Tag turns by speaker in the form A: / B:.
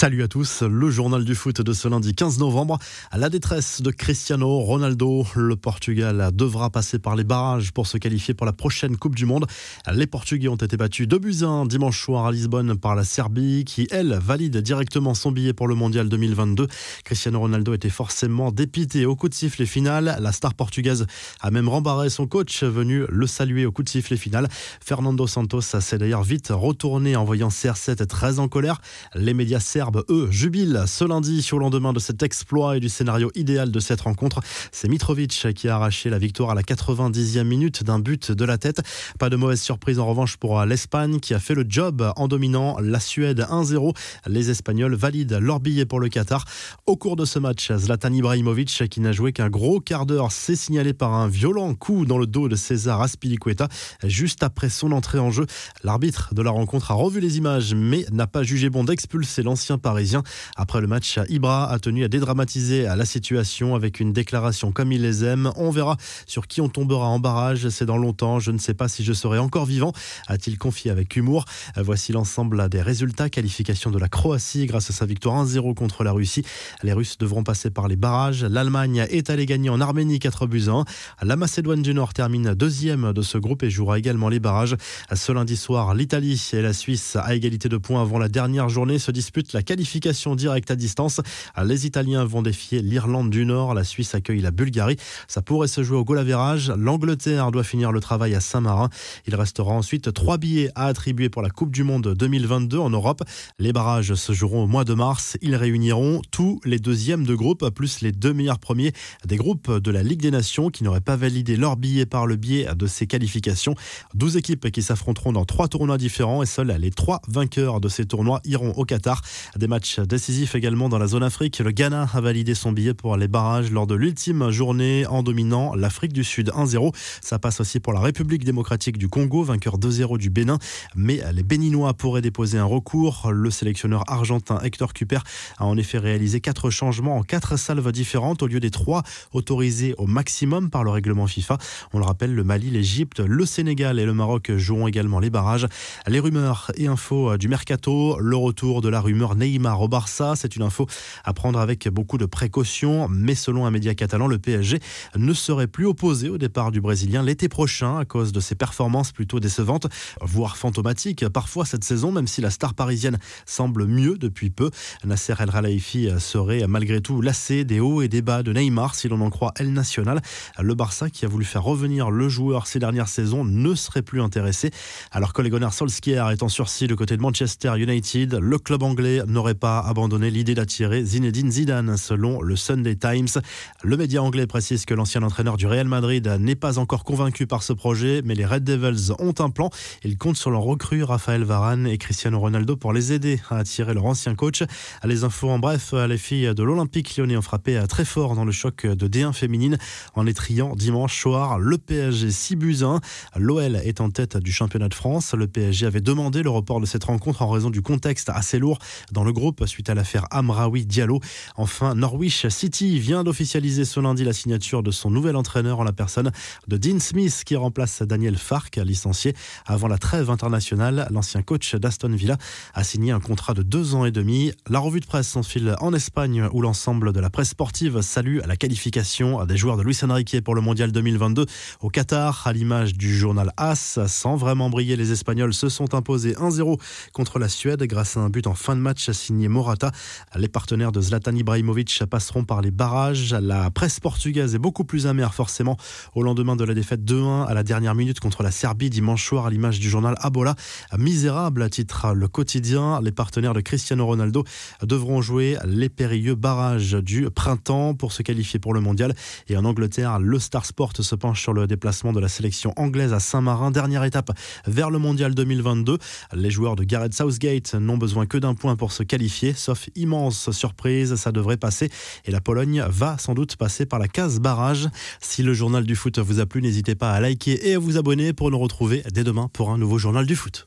A: Salut à tous, le journal du foot de ce lundi 15 novembre. À la détresse de Cristiano Ronaldo, le Portugal devra passer par les barrages pour se qualifier pour la prochaine Coupe du Monde. Les Portugais ont été battus 2 buts 1 dimanche soir à Lisbonne par la Serbie qui, elle, valide directement son billet pour le Mondial 2022. Cristiano Ronaldo était forcément dépité au coup de sifflet final. La star portugaise a même rembarré son coach venu le saluer au coup de sifflet final. Fernando Santos s'est d'ailleurs vite retourné en voyant CR7 très en colère. Les médias serbes eux, jubilent ce lundi au lendemain de cet exploit et du scénario idéal de cette rencontre. C'est Mitrovic qui a arraché la victoire à la 90e minute d'un but de la tête. Pas de mauvaise surprise en revanche pour l'Espagne qui a fait le job en dominant la Suède 1-0. Les Espagnols valident leur billet pour le Qatar. Au cours de ce match, Zlatan Ibrahimovic, qui n'a joué qu'un gros quart d'heure, s'est signalé par un violent coup dans le dos de César Aspilicueta juste après son entrée en jeu. L'arbitre de la rencontre a revu les images mais n'a pas jugé bon d'expulser l'ancien parisien. Après le match, Ibra a tenu à dédramatiser la situation avec une déclaration comme il les aime. On verra sur qui on tombera en barrage. C'est dans longtemps. Je ne sais pas si je serai encore vivant, a-t-il confié avec humour. Voici l'ensemble des résultats. Qualification de la Croatie grâce à sa victoire 1-0 contre la Russie. Les Russes devront passer par les barrages. L'Allemagne est allée gagner en Arménie 4 buts 1. La Macédoine du Nord termine deuxième de ce groupe et jouera également les barrages. Ce lundi soir, l'Italie et la Suisse, à égalité de points avant la dernière journée, se disputent la qualification directe à distance. Les Italiens vont défier l'Irlande du Nord. La Suisse accueille la Bulgarie. Ça pourrait se jouer au goal L'Angleterre doit finir le travail à Saint-Marin. Il restera ensuite trois billets à attribuer pour la Coupe du Monde 2022 en Europe. Les barrages se joueront au mois de mars. Ils réuniront tous les deuxièmes de groupe, plus les deux meilleurs premiers des groupes de la Ligue des Nations qui n'auraient pas validé leur billet par le biais de ces qualifications. 12 équipes qui s'affronteront dans trois tournois différents et seuls les trois vainqueurs de ces tournois iront au Qatar. Des matchs décisifs également dans la zone Afrique. Le Ghana a validé son billet pour les barrages lors de l'ultime journée en dominant l'Afrique du Sud 1-0. Ça passe aussi pour la République démocratique du Congo, vainqueur 2-0 du Bénin. Mais les Béninois pourraient déposer un recours. Le sélectionneur argentin Hector Cuper a en effet réalisé quatre changements en quatre salves différentes au lieu des trois autorisés au maximum par le règlement FIFA. On le rappelle, le Mali, l'Égypte, le Sénégal et le Maroc joueront également les barrages. Les rumeurs et infos du mercato, le retour de la rumeur Neymar au Barça. C'est une info à prendre avec beaucoup de précautions, mais selon un média catalan, le PSG ne serait plus opposé au départ du Brésilien l'été prochain à cause de ses performances plutôt décevantes, voire fantomatiques parfois cette saison, même si la star parisienne semble mieux depuis peu. Nasser El Khelaifi serait malgré tout lassé des hauts et des bas de Neymar, si l'on en croit El National. Le Barça, qui a voulu faire revenir le joueur ces dernières saisons, ne serait plus intéressé. Alors que les Solskjaer est sursis du côté de Manchester United, le club anglais n'aurait pas abandonné l'idée d'attirer Zinedine Zidane, selon le Sunday Times. Le média anglais précise que l'ancien entraîneur du Real Madrid n'est pas encore convaincu par ce projet, mais les Red Devils ont un plan. Ils comptent sur leur recrue Raphaël Varane et Cristiano Ronaldo pour les aider à attirer leur ancien coach. Les infos en bref, les filles de l'Olympique lyonnais ont frappé très fort dans le choc de D1 féminine en étriant dimanche soir le PSG 6 buts 1. L'OL est en tête du championnat de France. Le PSG avait demandé le report de cette rencontre en raison du contexte assez lourd le groupe suite à l'affaire Amraoui Diallo. Enfin, Norwich City vient d'officialiser ce lundi la signature de son nouvel entraîneur en la personne de Dean Smith qui remplace Daniel Fark, licencié avant la trêve internationale. L'ancien coach d'Aston Villa a signé un contrat de deux ans et demi. La revue de presse s'enfile en Espagne où l'ensemble de la presse sportive salue la qualification des joueurs de Luis Enrique pour le Mondial 2022 au Qatar, à l'image du journal AS. Sans vraiment briller, les Espagnols se sont imposés 1-0 contre la Suède grâce à un but en fin de match signé Morata. Les partenaires de Zlatan Ibrahimovic passeront par les barrages. La presse portugaise est beaucoup plus amère forcément au lendemain de la défaite 2-1 à la dernière minute contre la Serbie dimanche soir à l'image du journal Abola. Misérable à titre le quotidien. Les partenaires de Cristiano Ronaldo devront jouer les périlleux barrages du printemps pour se qualifier pour le mondial. Et en Angleterre, le Star Sport se penche sur le déplacement de la sélection anglaise à Saint-Marin. Dernière étape vers le mondial 2022. Les joueurs de Gareth Southgate n'ont besoin que d'un point pour se sauf immense surprise, ça devrait passer. Et la Pologne va sans doute passer par la case barrage. Si le journal du foot vous a plu, n'hésitez pas à liker et à vous abonner pour nous retrouver dès demain pour un nouveau journal du foot.